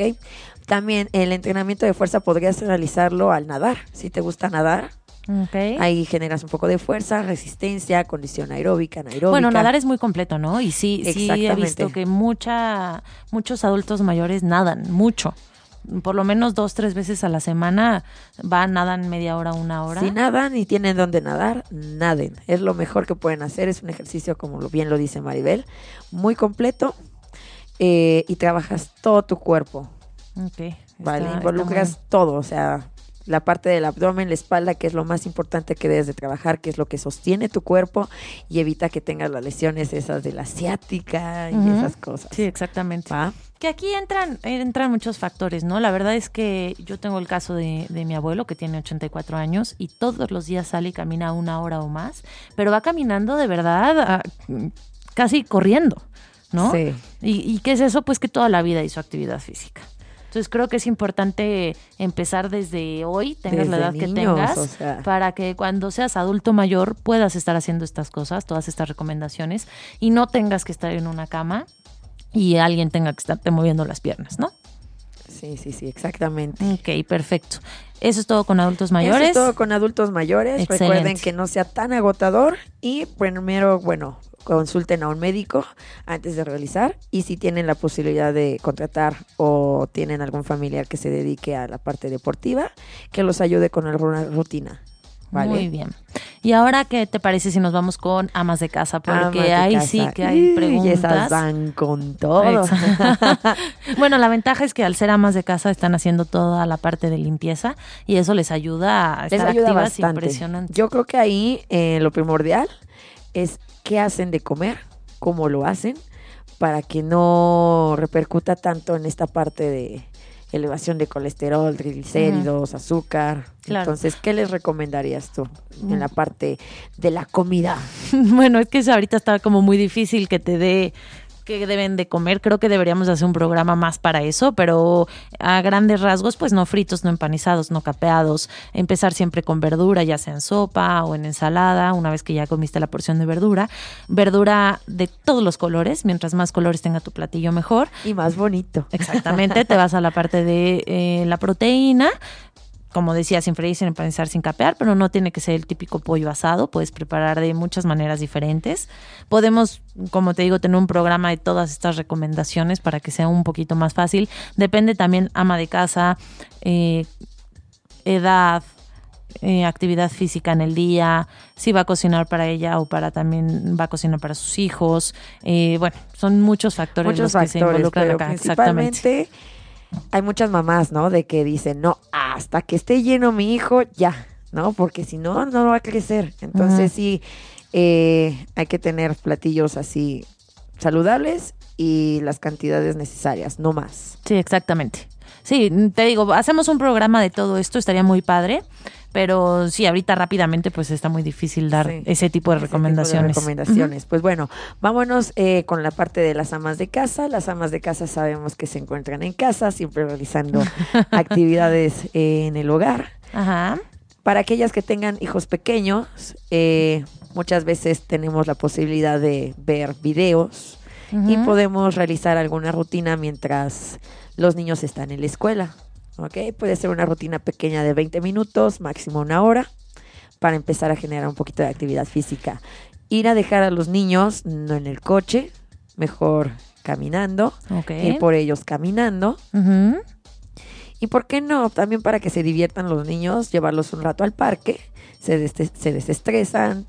También el entrenamiento de fuerza podrías realizarlo al nadar, si te gusta nadar. Ok. Ahí generas un poco de fuerza, resistencia, condición aeróbica, anaeróbica. Bueno, nadar es muy completo, ¿no? Y sí, sí he visto que mucha, muchos adultos mayores nadan mucho. Por lo menos dos, tres veces a la semana van, nadan media hora, una hora. Si nadan y tienen donde nadar, naden. Es lo mejor que pueden hacer. Es un ejercicio, como lo- bien lo dice Maribel, muy completo eh, y trabajas todo tu cuerpo. Ok, ¿vale? está- Involucras muy- todo, o sea, la parte del abdomen, la espalda, que es lo más importante que debes de trabajar, que es lo que sostiene tu cuerpo y evita que tengas las lesiones esas de la ciática y esas cosas. Sí, exactamente. ¿va? Que aquí entran, entran muchos factores, ¿no? La verdad es que yo tengo el caso de, de mi abuelo que tiene 84 años y todos los días sale y camina una hora o más, pero va caminando de verdad ah, casi corriendo, ¿no? Sí. ¿Y, ¿Y qué es eso? Pues que toda la vida hizo actividad física. Entonces creo que es importante empezar desde hoy, tengas la edad que tengas, o sea. para que cuando seas adulto mayor puedas estar haciendo estas cosas, todas estas recomendaciones, y no tengas que estar en una cama y alguien tenga que estarte moviendo las piernas, ¿no? Sí, sí, sí, exactamente. Ok, perfecto. Eso es todo con adultos mayores. Eso es todo con adultos mayores. Excelente. Recuerden que no sea tan agotador y primero, bueno, consulten a un médico antes de realizar y si tienen la posibilidad de contratar o tienen algún familiar que se dedique a la parte deportiva, que los ayude con alguna rutina. ¿Vale? Muy bien. Y ahora, ¿qué te parece si nos vamos con amas de casa? Porque de ahí casa. sí que hay Y preguntas. esas van con todo. Bueno, la ventaja es que al ser amas de casa están haciendo toda la parte de limpieza y eso les ayuda a Les estar ayuda activas bastante. impresionante. Yo creo que ahí eh, lo primordial es qué hacen de comer, cómo lo hacen, para que no repercuta tanto en esta parte de elevación de colesterol, triglicéridos, azúcar. Claro. Entonces, ¿qué les recomendarías tú Mm. en la parte de la comida? bueno, es que ahorita está como muy difícil que te dé que deben de comer. Creo que deberíamos hacer un programa más para eso, pero a grandes rasgos, pues no fritos, no empanizados, no capeados. Empezar siempre con verdura, ya sea en sopa o en ensalada, una vez que ya comiste la porción de verdura. Verdura de todos los colores, mientras más colores tenga tu platillo mejor. Y más bonito. Exactamente, te vas a la parte de eh, la proteína. Como decía, sin freír, sin empanizar, sin capear, pero no tiene que ser el típico pollo asado. Puedes preparar de muchas maneras diferentes. Podemos, como te digo, tener un programa de todas estas recomendaciones para que sea un poquito más fácil. Depende también ama de casa, eh, edad, eh, actividad física en el día, si va a cocinar para ella o para también va a cocinar para sus hijos. Eh, bueno, son muchos factores Muchos los que se involucran acá. Exactamente. Hay muchas mamás, ¿no? De que dicen, no, hasta que esté lleno mi hijo, ya, ¿no? Porque si no, no va a crecer. Entonces sí, eh, hay que tener platillos así saludables y las cantidades necesarias, no más. Sí, exactamente. Sí, te digo, hacemos un programa de todo esto, estaría muy padre, pero sí, ahorita rápidamente pues está muy difícil dar Sí. ese tipo de Ese tipo de recomendaciones. recomendaciones. Pues bueno, vámonos eh, con la parte de las amas de casa. Las amas de casa sabemos que se encuentran en casa, siempre realizando actividades eh, en el hogar. Ajá. Para aquellas que tengan hijos pequeños, eh, muchas veces tenemos la posibilidad de ver videos y podemos realizar alguna rutina mientras los niños están en la escuela. ¿ok? Puede ser una rutina pequeña de 20 minutos, máximo una hora, para empezar a generar un poquito de actividad física. Ir a dejar a los niños no en el coche, mejor caminando, Ok. ir por ellos caminando. Y por qué no, también para que se diviertan los niños, llevarlos un rato al parque, se, deste- se desestresan,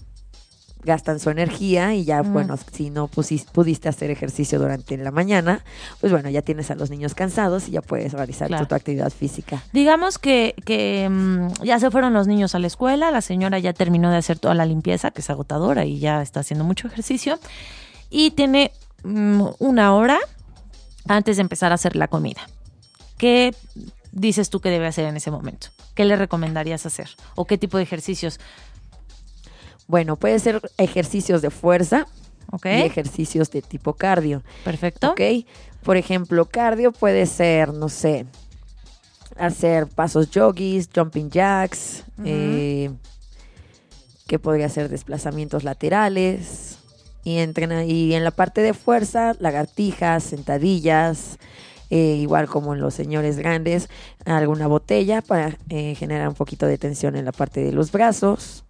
gastan su energía y ya, Mm. bueno, si no pudiste hacer ejercicio durante la mañana, pues bueno, ya tienes a los niños cansados y ya puedes realizar Claro. tu, tu actividad física. Digamos que, que mm, ya se fueron los niños a la escuela, la señora ya terminó de hacer toda la limpieza, que es agotadora y ya está haciendo mucho ejercicio, y tiene mm, una hora antes de empezar a hacer la comida. ¿Qué dices tú que debe hacer en ese momento? ¿Qué le recomendarías hacer? ¿O qué tipo de ejercicios? Bueno, puede ser ejercicios de fuerza y ejercicios de tipo cardio. Perfecto. ¿Ok? Por ejemplo, cardio puede ser, no sé, hacer pasos yogis, jumping jacks, eh, que podría hacer desplazamientos laterales. Y, entrena, y en la parte de fuerza, lagartijas, sentadillas, eh, igual como en los señores grandes, alguna botella para eh, generar un poquito de tensión en la parte de los brazos,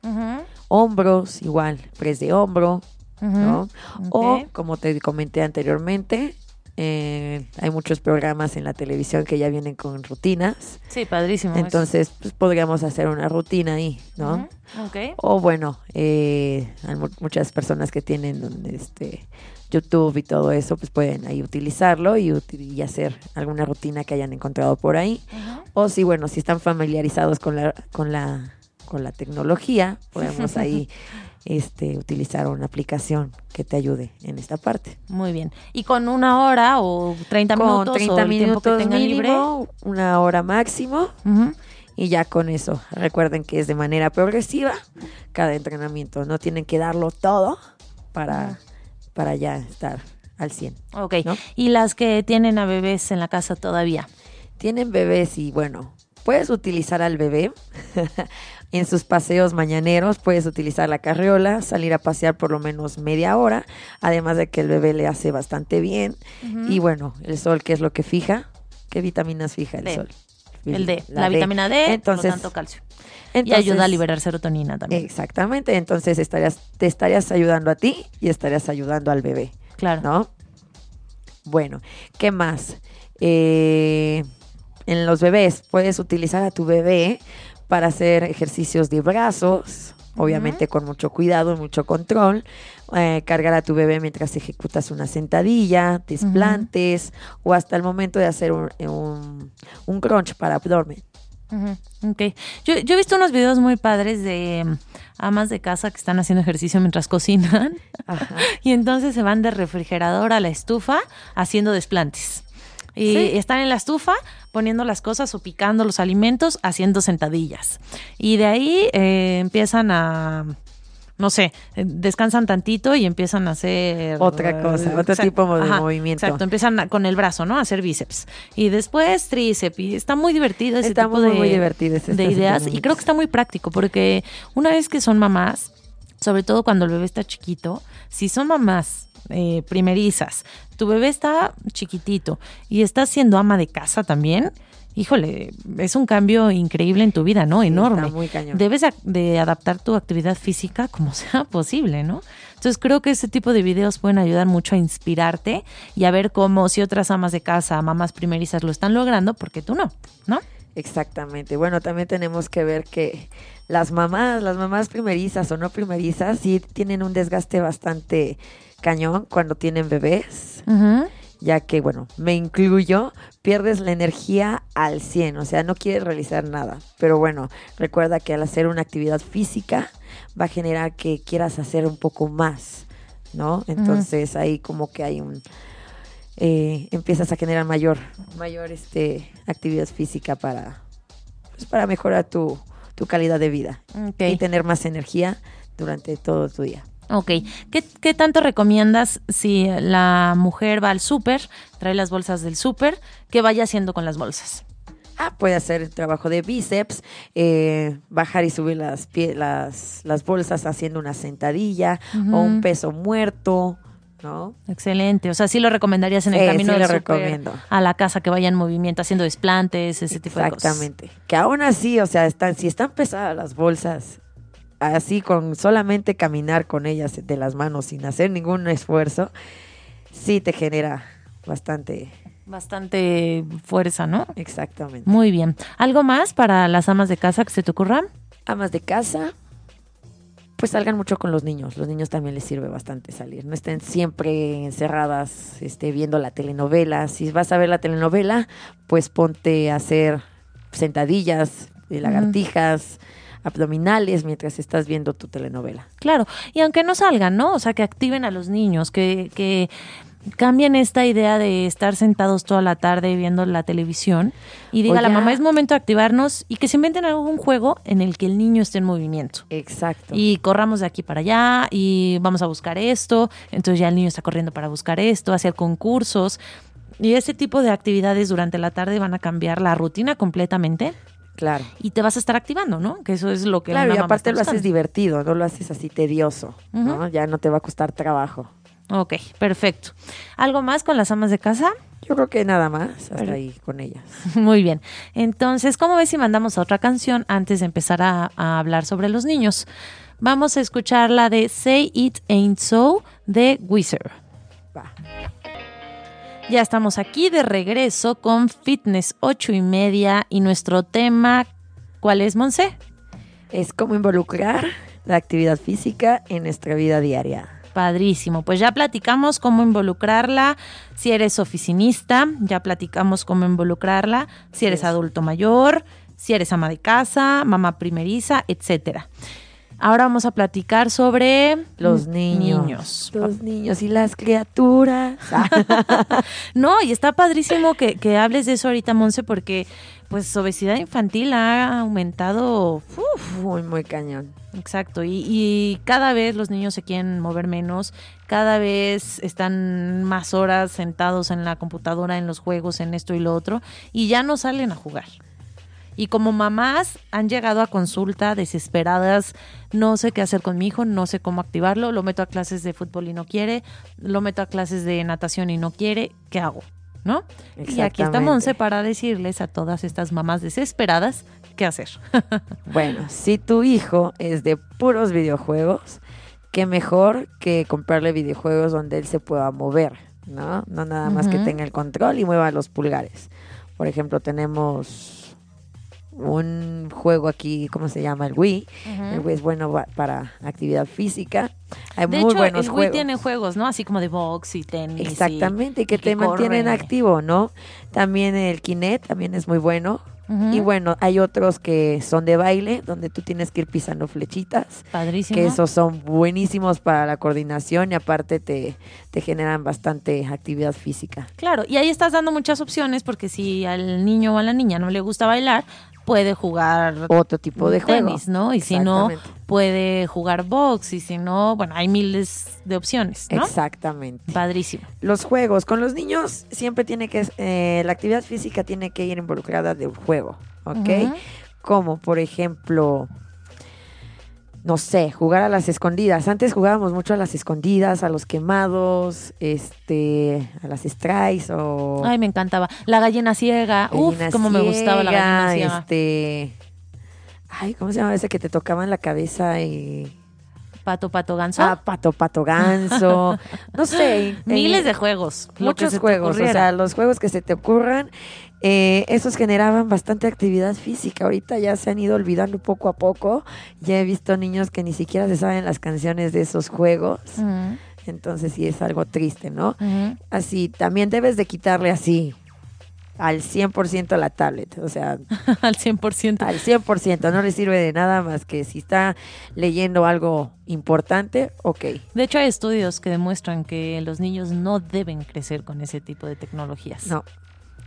hombros, igual, press de hombro. ¿no? O, como te comenté anteriormente, eh, hay muchos programas en la televisión que ya vienen con rutinas. Sí, padrísimo. Entonces, pues podríamos hacer una rutina ahí, ¿no? O bueno, eh, hay mu- muchas personas que tienen este YouTube y todo eso, pues pueden ahí utilizarlo y, hacer alguna rutina que hayan encontrado por ahí. O si, bueno, si están familiarizados con la, con la, con la tecnología, podemos ahí este, utilizar una aplicación que te ayude en esta parte. Muy bien. ¿Y con una hora o 30 Con minutos 30 o el tiempo que minutos tengan libre? mínimo, una hora máximo, y ya con eso. Recuerden que es de manera progresiva cada entrenamiento. No tienen que darlo todo para, para ya estar al 100. Ok. ¿No? ¿Y las que tienen a bebés en la casa todavía? Tienen bebés y bueno, puedes utilizar al bebé en sus paseos mañaneros, puedes utilizar la carriola, salir a pasear por lo menos media hora, además de que el bebé le hace bastante bien. Y bueno, el sol, ¿qué es lo que fija? ¿Qué vitaminas fija el D. sol? El D. La, vitamina D, Entonces, por lo tanto calcio. entonces y ayuda a liberar serotonina también. Exactamente, entonces estarías, te estarías ayudando a ti y estarías ayudando al bebé, claro. ¿no? Bueno, ¿qué más? Eh, en los bebés puedes utilizar a tu bebé para hacer ejercicios de brazos, obviamente con mucho cuidado, mucho control. eh, cargar a tu bebé mientras ejecutas una sentadilla, desplantes o hasta el momento de hacer un, un, un crunch para abdomen. Ujú, ok. Yo, yo he visto unos videos muy padres de mm, amas de casa que están haciendo ejercicio mientras cocinan Ajá. y entonces se van de refrigerador a la estufa haciendo desplantes. Y Sí. están en la estufa poniendo las cosas o picando los alimentos, haciendo sentadillas. Y de ahí eh, empiezan a, no sé, eh, descansan tantito y empiezan a hacer... Otra cosa, eh, otro exact- tipo de ajá, movimiento. Exacto, empiezan a- con el brazo, ¿no? A hacer bíceps. Y después tríceps. Y está muy divertido ese Está tipo muy, de, muy divertido ese- de ideas. Y creo que está muy práctico porque una vez que son mamás, sobre todo cuando el bebé está chiquito, si son mamás eh, primerizas, tu bebé está chiquitito y estás siendo ama de casa también, híjole, es un cambio increíble en tu vida, ¿no? Enorme. está muy cañón. Debes de, de adaptar tu actividad física como sea posible, ¿no? Entonces creo que ese tipo de videos pueden ayudar mucho a inspirarte y a ver cómo si otras amas de casa, mamás primerizas lo están logrando, porque tú no, ¿no? Exactamente. Bueno, también tenemos que ver que las mamás, las mamás primerizas o no primerizas, sí tienen un desgaste bastante cañón cuando tienen bebés, ya que, bueno, me incluyo, pierdes la energía al 100, o sea, no quieres realizar nada. Pero bueno, recuerda que al hacer una actividad física va a generar que quieras hacer un poco más, ¿no? Entonces ahí como que hay un... eh, empiezas a generar mayor, mayor este, actividad física para, pues, para mejorar tu, tu calidad de vida y tener más energía durante todo tu día. Ok, ¿Qué, qué tanto recomiendas si la mujer va al súper, trae las bolsas del súper, qué vaya haciendo con las bolsas? Ah, puede hacer el trabajo de bíceps, eh, bajar y subir las, pie- las, las bolsas haciendo una sentadilla o un peso muerto, ¿no? Excelente, o sea, sí lo recomendarías en el camino sí del lo recomiendo. a la casa que vaya en movimiento, haciendo desplantes, ese tipo de cosas. Exactamente. Que aún así, o sea, están, si están pesadas las bolsas, así con solamente caminar con ellas de las manos sin hacer ningún esfuerzo, sí te genera bastante. Bastante fuerza, ¿no? Exactamente. Muy bien. ¿Algo más para las amas de casa que se te ocurra? Amas de casa, pues salgan mucho con los niños. Los niños también les sirve bastante salir. No estén siempre encerradas este, viendo la telenovela. Si vas a ver la telenovela, pues ponte a hacer sentadillas, lagartijas, abdominales mientras estás viendo tu telenovela. Claro, y aunque no salgan, ¿no? O sea, que activen a los niños, que, que cambien esta idea de estar sentados toda la tarde viendo la televisión y diga la mamá es momento de activarnos y que se inventen algún juego en el que el niño esté en movimiento. Exacto. Y corramos de aquí para allá y vamos a buscar esto, entonces ya el niño está corriendo para buscar esto, hacer concursos. Y ese tipo de actividades durante la tarde van a cambiar la rutina completamente Claro. y te vas a estar activando, ¿no? Que eso es lo que Claro, una y aparte lo haces divertido, no lo haces así tedioso, ¿no? Ya no te va a costar trabajo. Ok, perfecto. ¿Algo más con las amas de casa? Yo creo que nada más, hasta ahí con ellas. Muy bien. Entonces, ¿cómo ves si mandamos a otra canción antes de empezar a, a hablar sobre los niños? Vamos a escuchar la de Say It Ain't So de Wizard. Va. Ya estamos aquí de regreso con Fitness 8 y media y nuestro tema, ¿cuál es, Monse? Es como involucrar la actividad física en nuestra vida diaria. Padrísimo. Pues ya platicamos cómo involucrarla si eres oficinista, ya platicamos cómo involucrarla si eres es. adulto mayor, si eres ama de casa, mamá primeriza, etcétera. Ahora vamos a platicar sobre Los mm, niños. niños. Los niños y las criaturas. No, y está padrísimo que, que hables de eso ahorita, Monse, porque pues obesidad infantil ha aumentado uf, muy, muy cañón. Exacto, y, y cada vez los niños se quieren mover menos, cada vez están más horas sentados en la computadora, en los juegos, en esto y lo otro, y ya no salen a jugar. Y como mamás han llegado a consulta desesperadas, no sé qué hacer con mi hijo, no sé cómo activarlo, lo meto a clases de fútbol y no quiere, lo meto a clases de natación y no quiere, ¿qué hago? ¿No? Y aquí está. Monse para decirles a todas estas mamás desesperadas qué hacer. Bueno, si tu hijo es de puros videojuegos, qué mejor que comprarle videojuegos donde él se pueda mover, ¿no? No nada más que tenga el control y mueva los pulgares. Por ejemplo, tenemos un juego aquí, ¿cómo se llama? El Wii. El Wii es bueno pa- para actividad física. Hay De muy hecho, buenos el Wii juegos. tiene juegos, ¿no? Así como de box y tenis. Exactamente, y que y te mantienen corre. activo, ¿no? También el Kinect también es muy bueno. Y bueno, hay otros que son de baile, donde tú tienes que ir pisando flechitas, Padrísimo. que esos son buenísimos para la coordinación y aparte te, te generan bastante actividad física. Claro, y ahí estás dando muchas opciones porque si al niño o a la niña no le gusta bailar, puede jugar Otro tipo de juego. tenis, ¿no? Y si no, puede jugar box y si no, bueno, hay miles de opciones, ¿no? Exactamente. Padrísimo. Los juegos. Con los niños siempre tiene que, eh, la actividad física tiene que ir involucrada del juego, ¿ok? Como por ejemplo, no sé, jugar a las escondidas. Antes jugábamos mucho a las escondidas, a los quemados, este, a las strikes o Ay, me encantaba. La gallina ciega. Uf, gallina cómo me gustaba la gallina ciega. Este, ay, ¿cómo se llama ese que te tocaba en la cabeza y Pato, pato, ganso. ah, pato, pato, ganso, no sé, Miles de juegos. muchos juegos, o sea, los juegos que se te ocurran, eh, esos generaban bastante actividad física. Ahorita ya se han ido olvidando poco a poco. Ya he visto niños que ni siquiera se saben las canciones de esos juegos. Entonces sí es algo triste, ¿no? Así, también debes de quitarle así al 100% la tablet. O sea, Al 100%. al 100%. No le sirve de nada más que si está leyendo algo importante, ok. De hecho, hay estudios que demuestran que los niños no deben crecer con ese tipo de tecnologías. No,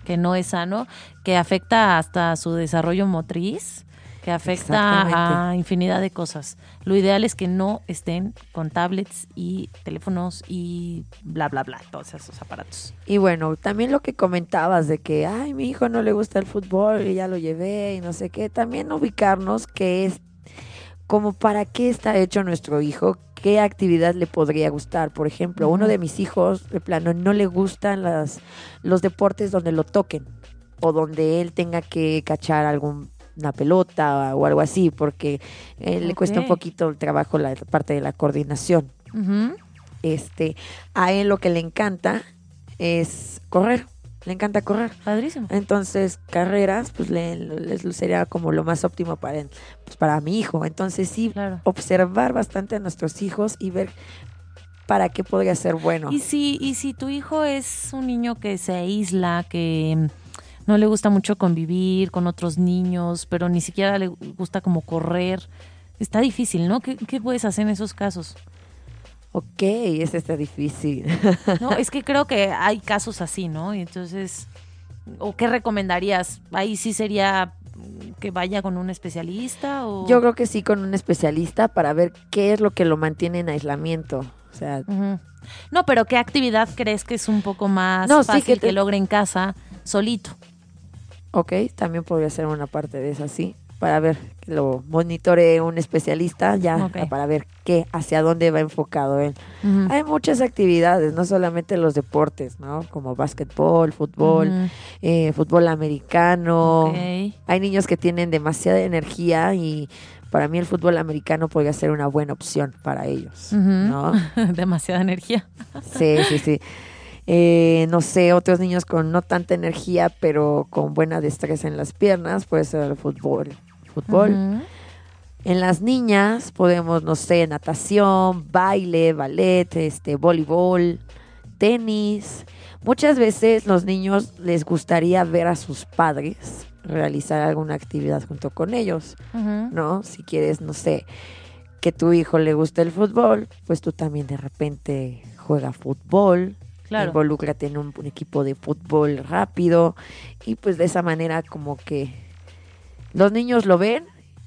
Que no es sano, que afecta hasta su desarrollo motriz, que afecta a infinidad de cosas. Lo ideal es que no estén con tablets y teléfonos y bla, bla, bla, todos esos aparatos. Y bueno, también lo que comentabas de que, ay, mi hijo no le gusta el fútbol y ya lo llevé y no sé qué, también ubicarnos que es como para qué está hecho nuestro hijo, qué actividad le podría gustar. Por ejemplo, uno de mis hijos, de plano, no le gustan las, los deportes donde lo toquen o donde él tenga que cachar algún una pelota o algo así, porque eh, le cuesta un poquito el trabajo la parte de la coordinación. Este, a él lo que le encanta es correr, le encanta correr. Padrísimo. Entonces, carreras, pues le, le- sería como lo más óptimo para, él, pues, para mi hijo. Entonces, sí, Claro. observar bastante a nuestros hijos y ver para qué podría ser bueno. Y si, y si tu hijo es un niño que se aísla, que mm, no le gusta mucho convivir con otros niños, pero ni siquiera le gusta como correr, está difícil, ¿no? ¿Qué, qué puedes hacer en esos casos? Ok, ese está difícil. No, es que creo que hay casos así, ¿no? Y entonces, ¿o qué recomendarías? Ahí sí sería que vaya con un especialista o Yo creo que sí con un especialista para ver qué es lo que lo mantiene en aislamiento. sea, Ujú. No, pero ¿qué actividad crees que es un poco más No, fácil que que, te- logre en casa solito? ok, también podría ser una parte de esa, sí, para ver que lo monitore un especialista ya, para ver qué, hacia dónde va enfocado él. Hay muchas actividades, no solamente los deportes, ¿no? Como básquetbol, fútbol, eh, fútbol americano. Hay niños que tienen demasiada energía y para mí el fútbol americano podría ser una buena opción para ellos. ¿no? Demasiada energía. Sí, sí, sí. Eh, no sé, otros niños con no tanta energía, pero con buena destreza en las piernas, puede ser el fútbol. Fútbol. En las niñas podemos, no sé, natación, baile, ballet, este, voleibol, tenis. Muchas veces los niños les gustaría ver a sus padres realizar alguna actividad junto con ellos. ¿no? Si quieres, no sé, que tu hijo le guste el fútbol, pues tú también de repente juega fútbol, Claro. involúcrate en un, un equipo de fútbol rápido y pues de esa manera como que los niños lo ven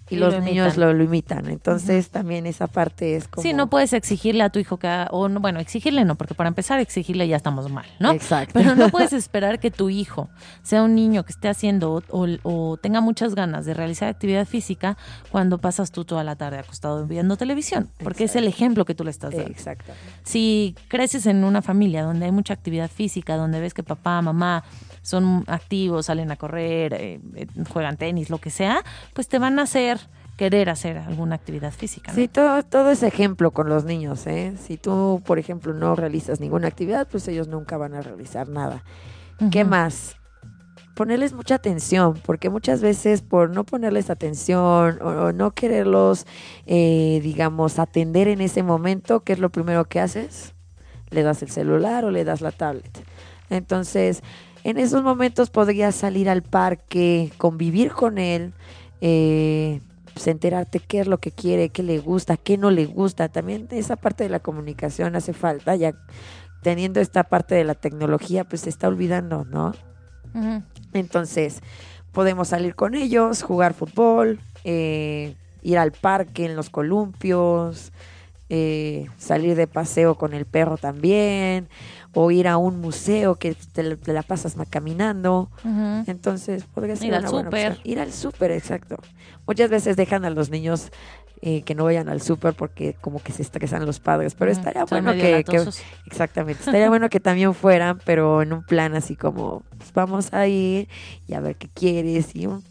y, Y los lo niños lo, lo imitan. Entonces también esa parte es como... Sí, no puedes exigirle a tu hijo que haga- o no, bueno, exigirle no, porque para empezar exigirle ya estamos mal, ¿no? Exacto. Pero no puedes esperar que tu hijo sea un niño que esté haciendo o, o- o tenga muchas ganas de realizar actividad física cuando pasas tú toda la tarde acostado viendo televisión, porque es el ejemplo que tú le estás dando. Exacto. Si creces en una familia donde hay mucha actividad física, donde ves que papá, mamá son activos, salen a correr, eh, eh, juegan tenis, lo que sea, pues te van a hacer querer hacer alguna actividad física. ¿no? Sí, todo, todo es ejemplo con los niños, ¿eh? Si tú, por ejemplo, no realizas ninguna actividad, pues ellos nunca van a realizar nada. ¿Qué más? Ponerles mucha atención, porque muchas veces por no ponerles atención o, o no quererlos, eh, digamos, atender en ese momento, ¿qué es lo primero que haces? Le das el celular o le das la tablet. Entonces, en esos momentos podrías salir al parque, convivir con él, eh, pues, enterarte qué es lo que quiere, qué le gusta, qué no le gusta. También esa parte de la comunicación hace falta, ya teniendo esta parte de la tecnología, pues se está olvidando, ¿no? Entonces, podemos salir con ellos, jugar fútbol, eh, ir al parque en los columpios, eh, salir de paseo con el perro también, o ir a un museo que te, la- te la pasas caminando. Entonces, podría ser Ir al una buena súper. opción. Ir al súper, exacto. Muchas veces dejan a los niños eh, que no vayan al súper porque como que se estresan los padres, pero estaría Son bueno que, exactamente, estaría bueno que también fueran, pero en un plan así como pues, vamos a ir y a ver qué quieres y un,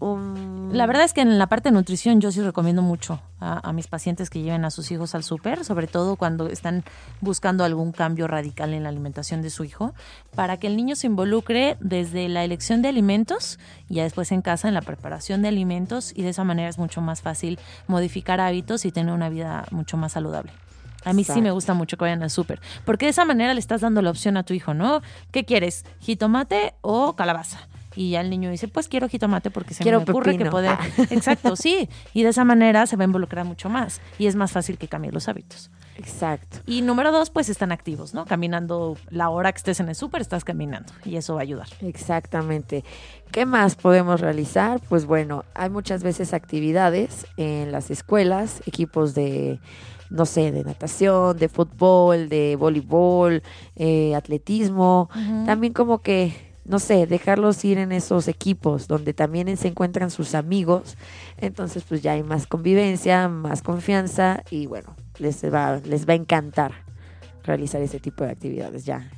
un- La verdad es que en la parte de nutrición yo sí recomiendo mucho a, a mis pacientes que lleven a sus hijos al súper, sobre todo cuando están buscando algún cambio radical en la alimentación de su hijo, para que el niño se involucre desde la elección de alimentos y ya después en casa en la preparación de alimentos y de esa manera es mucho más fácil modificar hábitos y tener una vida mucho más saludable. A mí sí me gusta mucho que vayan al súper, porque de esa manera le estás dando la opción a tu hijo, ¿no? ¿Qué quieres? ¿Jitomate o calabaza? Y ya el niño dice, pues quiero jitomate porque se Quiero me ocurre que poder... Exacto, sí. Y de esa manera se va a involucrar mucho más y es más fácil que cambie los hábitos. Exacto. Y número dos, pues están activos, ¿no? Caminando la hora que estés en el súper, estás caminando y eso va a ayudar. Exactamente. ¿Qué más podemos realizar? Pues bueno, hay muchas veces actividades en las escuelas, equipos de, no sé, de natación, de fútbol, de voleibol, eh, atletismo. También como que, no sé, dejarlos ir en esos equipos donde también se encuentran sus amigos. Entonces, pues ya hay más convivencia, más confianza y bueno, les va, les va a encantar realizar ese tipo de actividades ya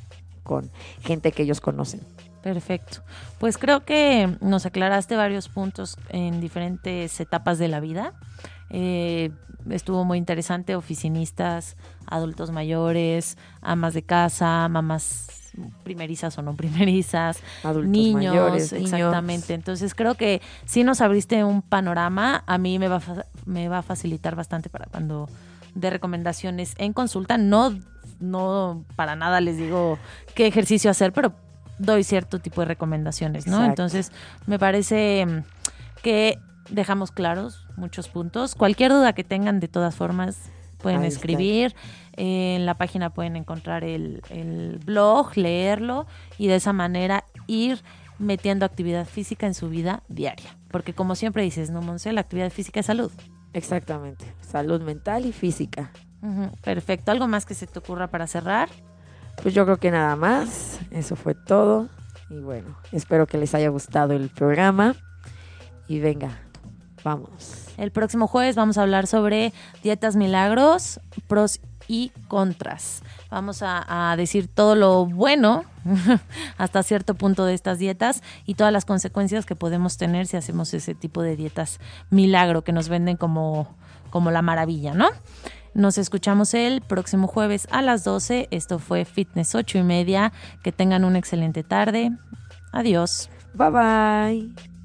con gente que ellos conocen. Perfecto. Pues creo que nos aclaraste varios puntos en diferentes etapas de la vida. Eh, estuvo muy interesante, oficinistas, adultos mayores, amas de casa, mamás primerizas o no primerizas, adultos niños, mayores, niños. exactamente. Entonces creo que sí nos abriste un panorama, a mí me va me va a facilitar bastante para cuando de recomendaciones en consulta, no no para nada les digo qué ejercicio hacer, pero doy cierto tipo de recomendaciones, ¿no? Exacto. Entonces, me parece mm, que dejamos claros muchos puntos. Cualquier duda que tengan, de todas formas, pueden Ahí escribir. En la página pueden encontrar el, el blog, leerlo y de esa manera ir metiendo actividad física en su vida diaria. Porque como siempre dices, no, Monse, la actividad física es salud. Exactamente. Salud mental y física. perfecto. ¿Algo más que se te ocurra para cerrar? Pues yo creo que nada más. Eso fue todo. Y bueno, espero que les haya gustado el programa. Y venga, vamos. El próximo jueves vamos a hablar sobre dietas milagros, pros y contras. Vamos a, decir todo lo bueno hasta cierto punto de estas dietas y todas las consecuencias que podemos tener si hacemos ese tipo de dietas milagro que nos venden como, como la maravilla, ¿no? Nos escuchamos el próximo jueves a las 12. Esto fue Fitness 8 y media. Que tengan una excelente tarde. Adiós. Bye bye.